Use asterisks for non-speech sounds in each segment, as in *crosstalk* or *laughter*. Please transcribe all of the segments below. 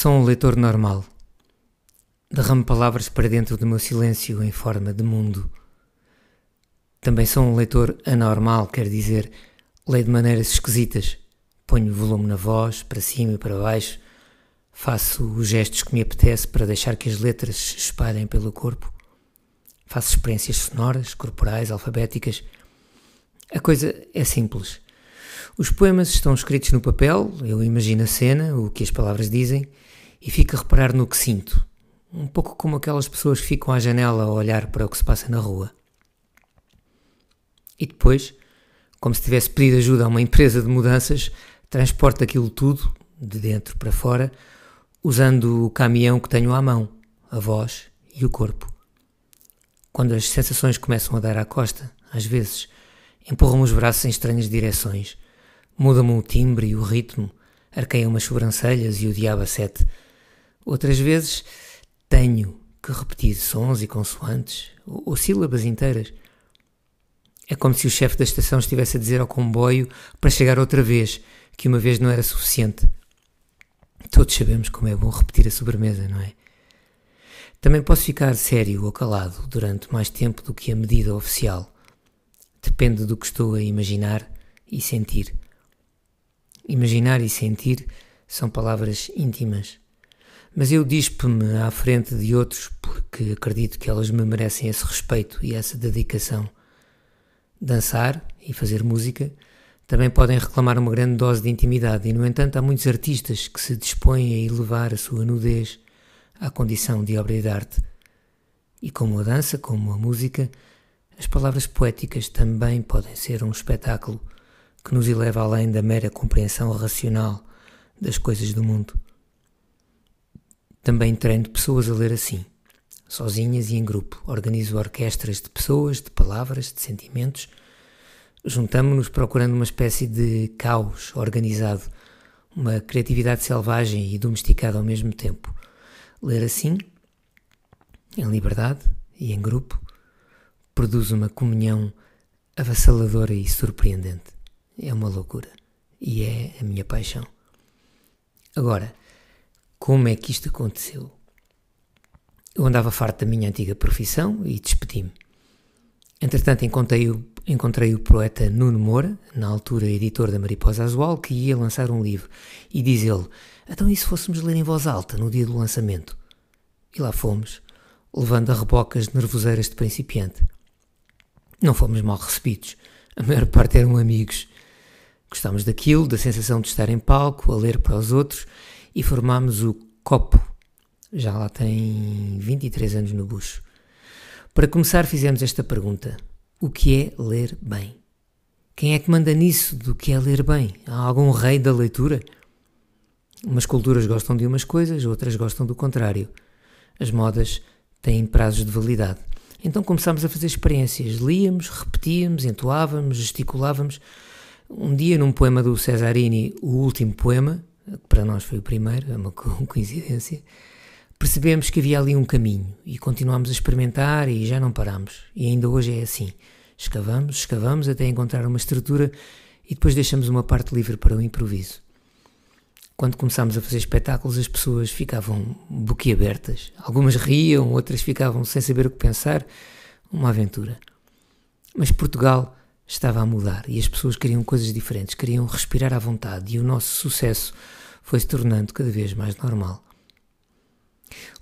Sou um leitor normal. Derramo palavras para dentro do meu silêncio em forma de mundo. Também sou um leitor anormal, quer dizer, leio de maneiras esquisitas. Ponho volume na voz, para cima e para baixo. Faço os gestos que me apetece para deixar que as letras se espalhem pelo corpo. Faço experiências sonoras, corporais, alfabéticas. A coisa é simples. Os poemas estão escritos no papel, eu imagino a cena, o que as palavras dizem, e fico a reparar no que sinto. Um pouco como aquelas pessoas que ficam à janela a olhar para o que se passa na rua. E depois, como se tivesse pedido ajuda a uma empresa de mudanças, transporto aquilo tudo, de dentro para fora, usando o caminhão que tenho à mão, a voz e o corpo. Quando as sensações começam a dar à costa, às vezes, empurram os braços em estranhas direções, mudam o timbre e o ritmo, arqueiam as sobrancelhas e o diabo a sete. Outras vezes tenho que repetir sons e consoantes, ou, ou sílabas inteiras. É como se o chefe da estação estivesse a dizer ao comboio para chegar outra vez, que uma vez não era suficiente. Todos sabemos como é bom repetir a sobremesa, não é? Também posso ficar sério ou calado durante mais tempo do que a medida oficial. Depende do que estou a imaginar e sentir. Imaginar e sentir são palavras íntimas, mas eu dispo-me à frente de outros porque acredito que elas me merecem esse respeito e essa dedicação. Dançar e fazer música também podem reclamar uma grande dose de intimidade, e no entanto há muitos artistas que se dispõem a elevar a sua nudez à condição de obra de arte. E como a dança, como a música, as palavras poéticas também podem ser um espetáculo que nos eleva além da mera compreensão racional das coisas do mundo. Também treino pessoas a ler assim, sozinhas e em grupo. Organizo orquestras de pessoas, de palavras, de sentimentos. Juntamo-nos procurando uma espécie de caos organizado, uma criatividade selvagem e domesticada ao mesmo tempo. Ler assim, em liberdade e em grupo, produz uma comunhão avassaladora e surpreendente. É uma loucura. E é a minha paixão. Agora, como é que isto aconteceu? Eu andava farto da minha antiga profissão e despedi-me. Entretanto, encontrei o, encontrei o poeta Nuno Moura, na altura editor da Mariposa Azual, que ia lançar um livro. E diz ele: Então, e se fôssemos ler em voz alta no dia do lançamento? E lá fomos, levando a rebocas de nervoseiras de principiante. Não fomos mal recebidos. A maior parte eram amigos. Gostámos daquilo, da sensação de estar em palco, a ler para os outros e formámos o Copo. Já lá tem 23 anos no bucho. Para começar, fizemos esta pergunta: O que é ler bem? Quem é que manda nisso do que é ler bem? Há algum rei da leitura? Umas culturas gostam de umas coisas, outras gostam do contrário. As modas têm prazos de validade. Então começámos a fazer experiências. Líamos, repetíamos, entoávamos, gesticulávamos. Um dia, num poema do Cesarini, o último poema, que para nós foi o primeiro, é uma *laughs* coincidência, percebemos que havia ali um caminho e continuámos a experimentar e já não paramos. E ainda hoje é assim. Escavamos, escavamos até encontrar uma estrutura e depois deixamos uma parte livre para o improviso. Quando começámos a fazer espetáculos, as pessoas ficavam boquiabertas. Algumas riam, outras ficavam sem saber o que pensar. Uma aventura. Mas Portugal estava a mudar e as pessoas queriam coisas diferentes, queriam respirar à vontade e o nosso sucesso foi se tornando cada vez mais normal.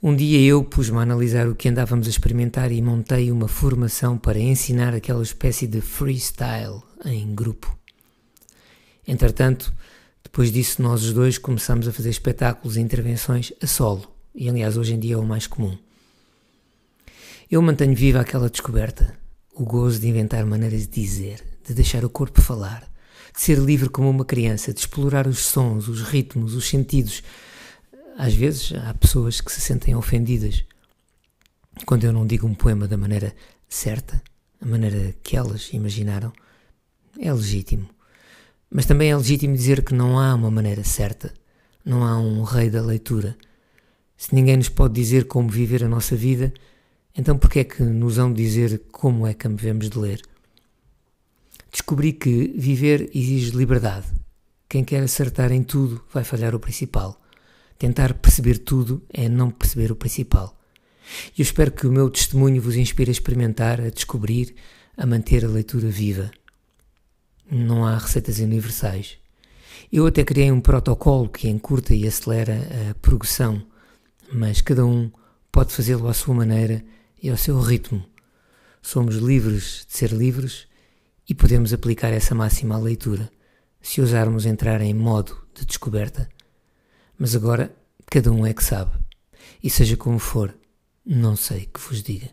Um dia eu pus-me a analisar o que andávamos a experimentar e montei uma formação para ensinar aquela espécie de freestyle em grupo. Entretanto, depois disso, nós os dois começamos a fazer espetáculos e intervenções a solo, e aliás, hoje em dia é o mais comum. Eu mantenho viva aquela descoberta, o gozo de inventar maneiras de dizer, de deixar o corpo falar, de ser livre como uma criança, de explorar os sons, os ritmos, os sentidos. Às vezes há pessoas que se sentem ofendidas quando eu não digo um poema da maneira certa, a maneira que elas imaginaram. É legítimo. Mas também é legítimo dizer que não há uma maneira certa, não há um rei da leitura. Se ninguém nos pode dizer como viver a nossa vida, então por que é que nos hão dizer como é que devemos de ler? Descobri que viver exige liberdade. Quem quer acertar em tudo vai falhar o principal. Tentar perceber tudo é não perceber o principal. E eu espero que o meu testemunho vos inspire a experimentar, a descobrir, a manter a leitura viva. Não há receitas universais. Eu até criei um protocolo que encurta e acelera a progressão, mas cada um pode fazê-lo à sua maneira e ao seu ritmo. Somos livres de ser livres e podemos aplicar essa máxima à leitura, se ousarmos entrar em modo de descoberta. Mas agora cada um é que sabe. E seja como for, não sei que vos diga.